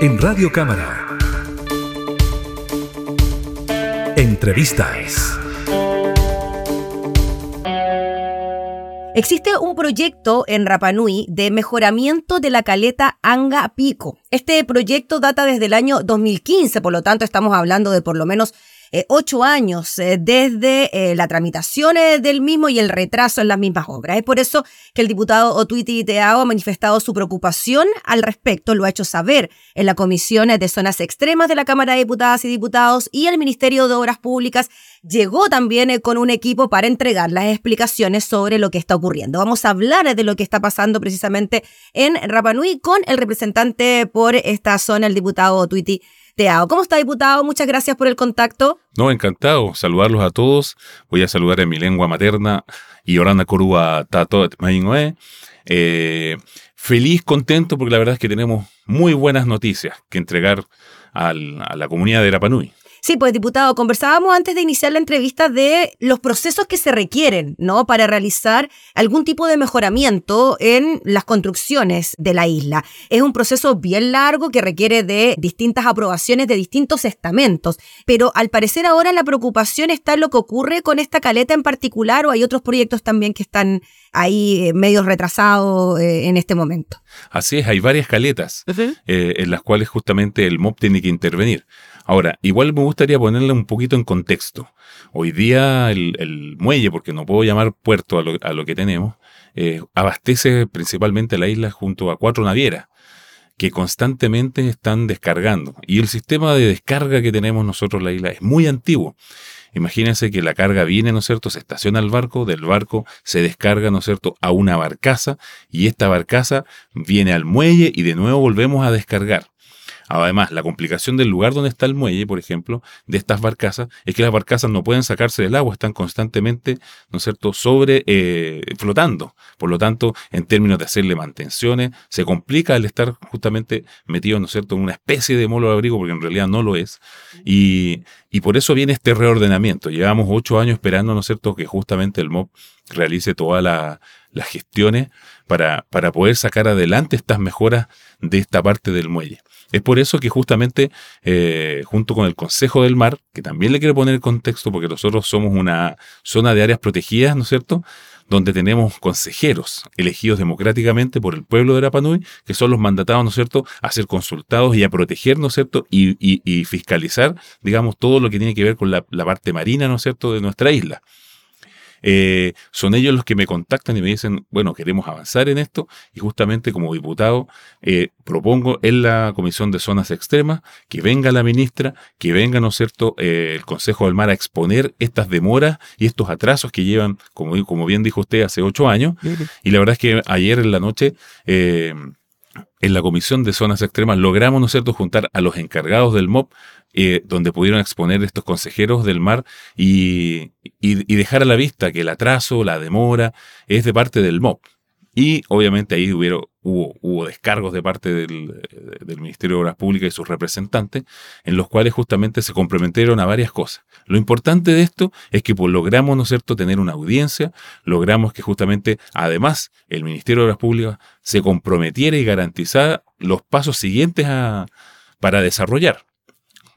en Radio Cámara. Entrevistas. Existe un proyecto en Rapanui de mejoramiento de la caleta Anga Pico. Este proyecto data desde el año 2015, por lo tanto estamos hablando de por lo menos eh, ocho años eh, desde eh, la tramitación del mismo y el retraso en las mismas obras. Es por eso que el diputado Otuiti Teao ha manifestado su preocupación al respecto, lo ha hecho saber en la Comisión de Zonas Extremas de la Cámara de Diputadas y Diputados y el Ministerio de Obras Públicas llegó también con un equipo para entregar las explicaciones sobre lo que está ocurriendo. Vamos a hablar de lo que está pasando precisamente en Rapanui con el representante por esta zona, el diputado Otuiti ¿Cómo está, diputado? Muchas gracias por el contacto. No, encantado. Saludarlos a todos. Voy a saludar en mi lengua materna y orana corúa tato eh, feliz, contento, porque la verdad es que tenemos muy buenas noticias que entregar a la comunidad de Rapanui. Sí, pues diputado, conversábamos antes de iniciar la entrevista de los procesos que se requieren, ¿no? Para realizar algún tipo de mejoramiento en las construcciones de la isla. Es un proceso bien largo que requiere de distintas aprobaciones de distintos estamentos, pero al parecer ahora la preocupación está en lo que ocurre con esta caleta en particular o hay otros proyectos también que están ahí eh, medio retrasados eh, en este momento. Así es, hay varias caletas eh, en las cuales justamente el MOP tiene que intervenir. Ahora, igual me gustaría ponerle un poquito en contexto. Hoy día el, muelle, porque no puedo llamar puerto a lo, que tenemos, eh, abastece principalmente la isla junto a cuatro navieras que constantemente están descargando. Y el sistema de descarga que tenemos nosotros en la isla es muy antiguo. Imagínense que la carga viene, ¿no es cierto? Se estaciona el barco, del barco se descarga, ¿no es cierto?, a una barcaza y esta barcaza viene al muelle y de nuevo volvemos a descargar. Además, la complicación del lugar donde está el muelle, por ejemplo, de estas barcazas, es que las barcazas no pueden sacarse del agua, están constantemente, ¿no es cierto?, sobre, eh, flotando. Por lo tanto, en términos de hacerle mantenciones, se complica el estar justamente metido, ¿no es cierto?, en una especie de molo de abrigo, porque en realidad no lo es. Y, y por eso viene este reordenamiento. Llevamos ocho años esperando, ¿no es cierto?, que justamente el MOB realice todas las gestiones para, para poder sacar adelante estas mejoras de esta parte del muelle. Es por eso que justamente eh, junto con el Consejo del Mar, que también le quiero poner el contexto porque nosotros somos una zona de áreas protegidas, ¿no es cierto? donde tenemos consejeros elegidos democráticamente por el pueblo de Rapanui, que son los mandatados, ¿no es cierto?, a ser consultados y a proteger, ¿no es cierto?, y, fiscalizar, digamos, todo lo que tiene que ver con la, la parte marina, ¿no es cierto?, de nuestra isla. Eh, son ellos los que me contactan y me dicen, bueno, queremos avanzar en esto y justamente como diputado eh, propongo en la Comisión de Zonas Extremas que venga la ministra, que venga, ¿no es cierto?, eh, el Consejo del Mar a exponer estas demoras y estos atrasos que llevan, como, como bien dijo usted, hace ocho años. Y la verdad es que ayer en la noche en la Comisión de Zonas Extremas logramos, ¿no es cierto?, juntar a los encargados del MOP, eh, donde pudieron exponer estos consejeros del mar y, y, dejar a la vista que el atraso, la demora, es de parte del MOP. Y obviamente ahí hubo, hubo descargos de parte del, del, Ministerio de Obras Públicas y sus representantes, en los cuales justamente se comprometieron a varias cosas. Lo importante de esto es que pues, logramos, ¿no tener una audiencia, logramos que justamente, además, el Ministerio de Obras Públicas se comprometiera y garantizara los pasos siguientes a, para desarrollar.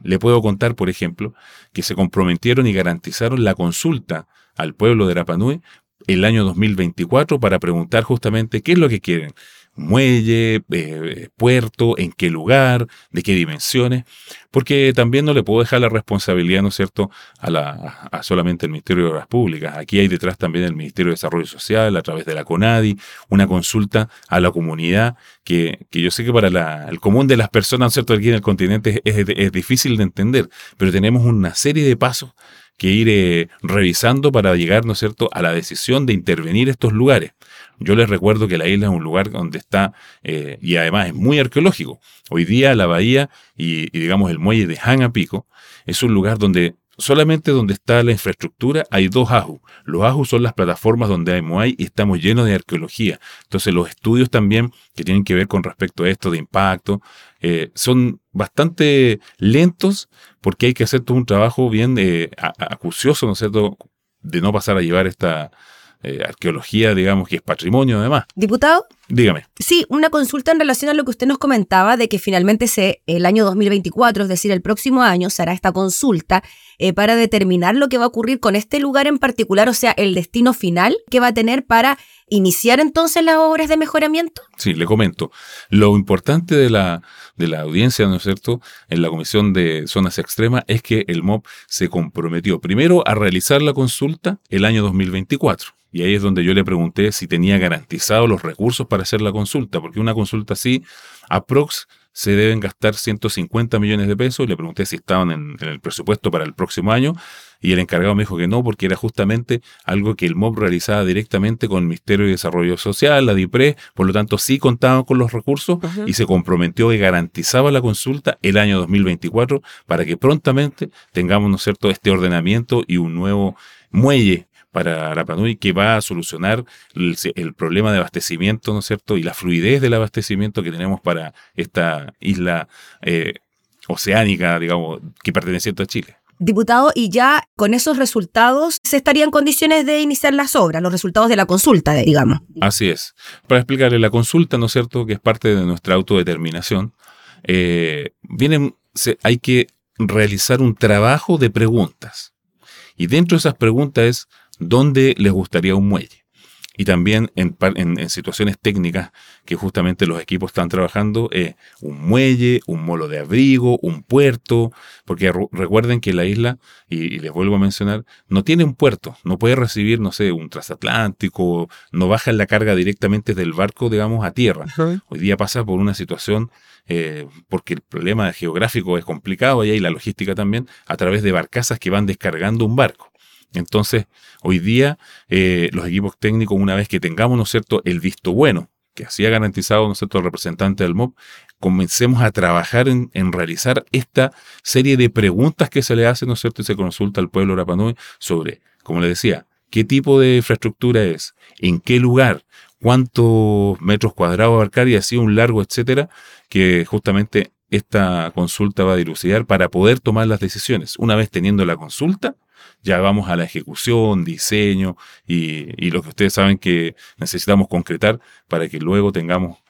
Le puedo contar, por ejemplo, que se comprometieron y garantizaron la consulta al pueblo de Rapanui el año 2024 para preguntar justamente qué es lo que quieren. Muelle, eh, puerto, en qué lugar, de qué dimensiones, porque también no le puedo dejar la responsabilidad, ¿no es cierto?, a, la, a solamente el Ministerio de Obras Públicas. Aquí hay detrás también el Ministerio de Desarrollo Social, a través de la CONADI, una consulta a la comunidad, que, que yo sé que para la, el común de las personas, ¿no es cierto?, aquí en el continente es difícil de entender, pero tenemos una serie de pasos que ir eh, revisando para llegar, ¿no es cierto?, a la decisión de intervenir estos lugares. Yo les recuerdo que la isla es un lugar donde está, eh, y además es muy arqueológico. Hoy día la bahía y, digamos el muelle de Hanapico es un lugar donde solamente donde está la infraestructura hay dos AJU. Los AJU son las plataformas donde hay Moai y estamos llenos de arqueología. Entonces los estudios también que tienen que ver con respecto a esto de impacto eh, son bastante lentos porque hay que hacer todo un trabajo bien eh, acucioso, ¿no es cierto?, de no pasar a llevar esta eh, arqueología, digamos, que es patrimonio además. Diputado, Dígame. Sí, una consulta en relación a lo que usted nos comentaba de que finalmente se, el año 2024, es decir, el próximo año, se hará esta consulta eh, para determinar lo que va a ocurrir con este lugar en particular, o sea, el destino final que va a tener para iniciar entonces las obras de mejoramiento. Sí, le comento. Lo importante de la, de la audiencia, ¿no es cierto?, en la Comisión de Zonas Extremas es que el MOB se comprometió primero a realizar la consulta el año 2024 y ahí es donde yo le pregunté si tenía garantizados los recursos para hacer la consulta, porque una consulta así, aprox se deben gastar 150 millones de pesos. Le pregunté si estaban en, el presupuesto para el próximo año y el encargado me dijo que no, porque era justamente algo que el MOB realizaba directamente con el Ministerio de Desarrollo Social, la DIPRE, por lo tanto sí contaban con los recursos y se comprometió y garantizaba la consulta el año 2024 para que prontamente tengamos, ¿no es cierto?, este ordenamiento y un nuevo muelle para Arapanui que va a solucionar el, problema de abastecimiento, ¿no es cierto? Y la fluidez del abastecimiento que tenemos para esta isla eh, oceánica, digamos, que pertenece a Chile. Diputado, y ya con esos resultados se estaría en condiciones de iniciar las obras, los resultados de la consulta, digamos. Así es. Para explicarle, la consulta, ¿no es cierto?, que es parte de nuestra autodeterminación, eh, vienen, hay que realizar un trabajo de preguntas. Y dentro de esas preguntas es dónde les gustaría un muelle. Y también en, situaciones técnicas que justamente los equipos están trabajando, eh, un muelle, un molo de abrigo, un puerto, porque recuerden que la isla, y, les vuelvo a mencionar, no tiene un puerto, no puede recibir, no sé, un transatlántico, no baja la carga directamente del barco, digamos, a tierra. Hoy día pasa por una situación eh, porque el problema geográfico es complicado y hay la logística también, a través de barcazas que van descargando un barco. Entonces, hoy día, eh, los equipos técnicos, una vez que tengamos, ¿no es cierto?, el visto bueno, que así ha garantizado, ¿no es cierto?, el representante del MOB, comencemos a trabajar en, realizar esta serie de preguntas que se le hacen, ¿no es cierto?, y se consulta al pueblo Rapanui sobre, como le decía, qué tipo de infraestructura es, en qué lugar, cuántos metros cuadrados abarcar y así un largo, etcétera, que justamente esta consulta va a dilucidar para poder tomar las decisiones. Una vez teniendo la consulta, ya vamos a la ejecución, diseño y, y lo que ustedes saben que necesitamos concretar para que luego tengamos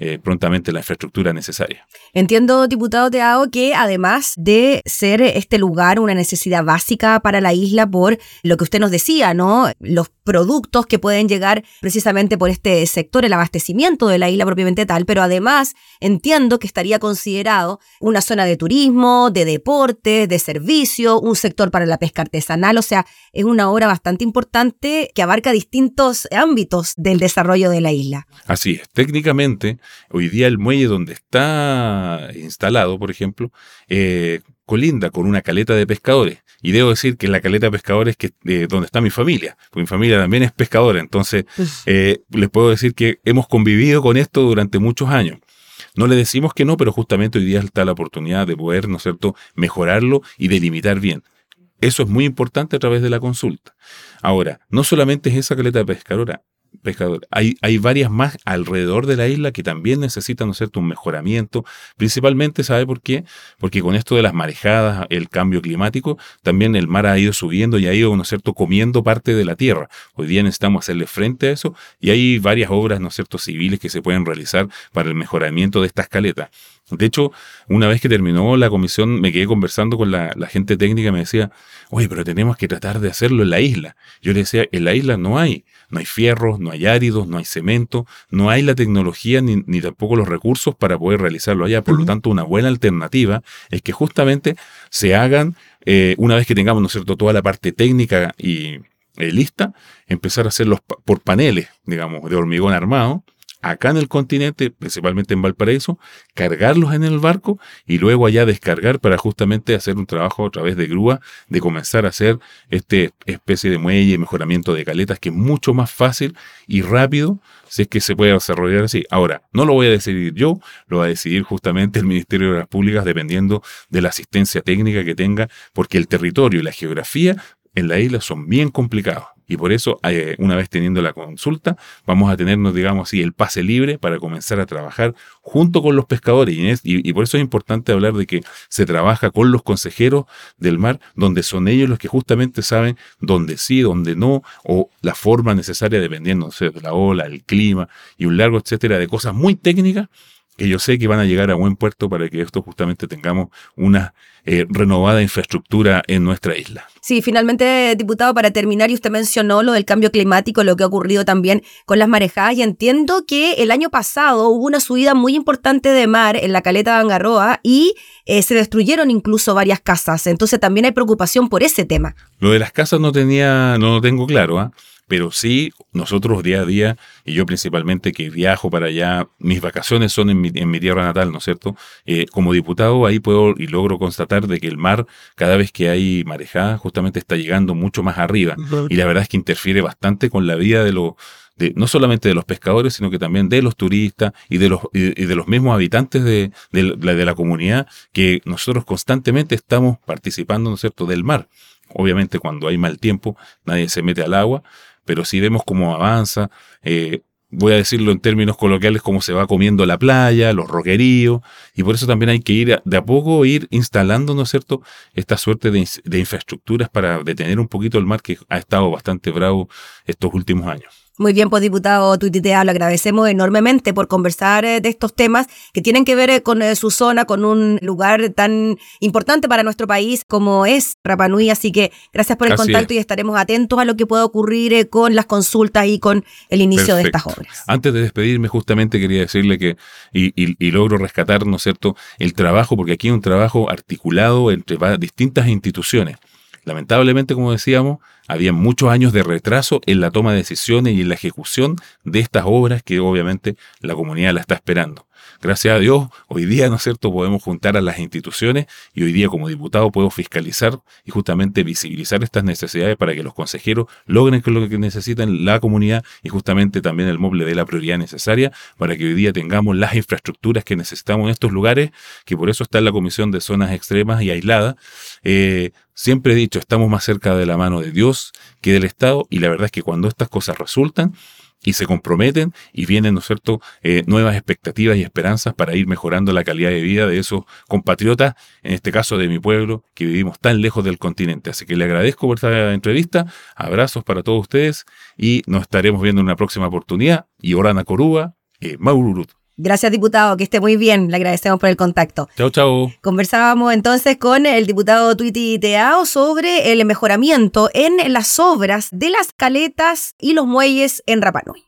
eh, prontamente la infraestructura necesaria. Entiendo, diputado Teao, que además de ser este lugar una necesidad básica para la isla por lo que usted nos decía, ¿no? Los productos que pueden llegar precisamente por este sector, el abastecimiento de la isla propiamente tal, pero además entiendo que estaría considerado una zona de turismo, de deporte, de servicio, un sector para la pesca artesanal, o sea, es una obra bastante importante que abarca distintos ámbitos del desarrollo de la isla. Así es, técnicamente Hoy día el muelle donde está instalado, por ejemplo, eh, colinda con una caleta de pescadores. Y debo decir que la caleta de pescadores que eh, donde está mi familia, porque mi familia también es pescadora, entonces pues eh, les puedo decir que hemos convivido con esto durante muchos años. No le decimos que no, pero justamente hoy día está la oportunidad de poder, ¿no es cierto?, mejorarlo y delimitar bien. Eso es muy importante a través de la consulta. Ahora, no solamente es esa caleta de pescadora, Hay, hay varias más alrededor de la isla que también necesitan, ¿no cierto?, un mejoramiento. Principalmente, ¿sabe por qué? Porque con esto de las marejadas, el cambio climático, también el mar ha ido subiendo y ha ido, ¿no cierto?, comiendo parte de la tierra. Hoy día necesitamos hacerle frente a eso y hay varias obras, ¿no es cierto?, civiles que se pueden realizar para el mejoramiento de esta escaleta. De hecho, una vez que terminó la comisión, me quedé conversando con la, gente técnica y me decía, oye, pero tenemos que tratar de hacerlo en la isla. Yo le decía, en la isla no hay, no hay fierros, no hay áridos, no hay cemento, no hay la tecnología ni, tampoco los recursos para poder realizarlo allá. Por lo tanto, una buena alternativa es que justamente se hagan, eh, una vez que tengamos, ¿no es cierto?, toda la parte técnica y eh, lista, empezar a hacerlos por paneles, digamos, de hormigón armado acá en el continente, principalmente en Valparaíso, cargarlos en el barco y luego allá descargar para justamente hacer un trabajo a través de grúa, de comenzar a hacer este especie de muelle mejoramiento de caletas que es mucho más fácil y rápido si es que se puede desarrollar así. Ahora, no lo voy a decidir yo, lo va a decidir justamente el Ministerio de las Públicas dependiendo de la asistencia técnica que tenga, porque el territorio y la geografía en la isla son bien complicados Y por eso, eh, una vez teniendo la consulta, vamos a tenernos, digamos así, el pase libre para comenzar a trabajar junto con los pescadores. Y, y, por eso es importante hablar de que se trabaja con los consejeros del mar, donde son ellos los que justamente saben dónde sí, dónde no, o la forma necesaria dependiendo de la ola, el clima y un largo etcétera de cosas muy técnicas que yo sé que van a llegar a buen puerto para que esto justamente tengamos una eh, renovada infraestructura en nuestra isla. Sí, finalmente, diputado, para terminar, y usted mencionó lo del cambio climático, lo que ha ocurrido también con las marejadas, y entiendo que el año pasado hubo una subida muy importante de mar en la caleta de Angarroa y eh, se destruyeron incluso varias casas. Entonces también hay preocupación por ese tema. Lo de las casas no tenía, no lo tengo claro, ¿ah? Pero sí nosotros día a día, y yo principalmente que viajo para allá, mis vacaciones son en mi, en mi tierra natal, ¿no es cierto? Eh, como diputado ahí puedo y logro constatar de que el mar, cada vez que hay marejada, justamente está llegando mucho más arriba. Y la verdad es que interfiere bastante con la vida de los de, no solamente de los pescadores, sino que también de los turistas y de los, y de los mismos habitantes de, de, de, la comunidad que nosotros constantemente estamos participando, ¿no es cierto?, del mar. Obviamente cuando hay mal tiempo nadie se mete al agua, pero si vemos cómo avanza, eh, voy a decirlo en términos coloquiales, cómo se va comiendo la playa, los roqueríos, y por eso también hay que ir de a poco ir instalando, ¿no es cierto?, esta suerte de infraestructuras para detener un poquito el mar que ha estado bastante bravo estos últimos años. Muy bien, pues diputado Tuititea, lo agradecemos enormemente por conversar eh, de estos temas que tienen que ver eh, con eh, su zona, con un lugar tan importante para nuestro país como es Rapanui. Así que gracias por el contacto y estaremos atentos a lo que pueda ocurrir con las consultas y con el inicio de estas obras. Antes de despedirme, justamente quería decirle que, y, y, logro rescatar, ¿no es cierto?, el trabajo, porque aquí hay un trabajo articulado entre distintas instituciones. Lamentablemente, como decíamos, había muchos años de retraso en la toma de decisiones y en la ejecución de estas obras que obviamente la comunidad la está esperando. Gracias a Dios, hoy día, ¿no es cierto?, podemos juntar a las instituciones y hoy día como diputado puedo fiscalizar y justamente visibilizar estas necesidades para que los consejeros logren lo que necesitan la comunidad y justamente también el MOB le dé la prioridad necesaria para que hoy día tengamos las infraestructuras que necesitamos en estos lugares, que por eso está en la Comisión de Zonas Extremas y Aisladas. Eh, siempre he dicho, estamos más cerca de la mano de Dios que del Estado y la verdad es que cuando estas cosas resultan, y se comprometen y vienen, ¿no cierto?, eh, nuevas expectativas y esperanzas para ir mejorando la calidad de vida de esos compatriotas, en este caso de mi pueblo, que vivimos tan lejos del continente. Así que le agradezco por esta entrevista, abrazos para todos ustedes y nos estaremos viendo en una próxima oportunidad. Y Orana Coruba, eh, Maururut. Gracias, diputado, que esté muy bien. Le agradecemos por el contacto. Chao, chao. Conversábamos entonces con el diputado Tuiti Teao sobre el mejoramiento en las obras de las caletas y los muelles en Rapanui.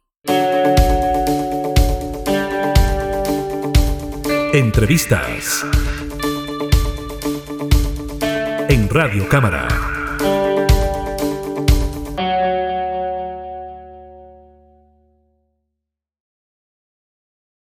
Entrevistas en Radio Cámara.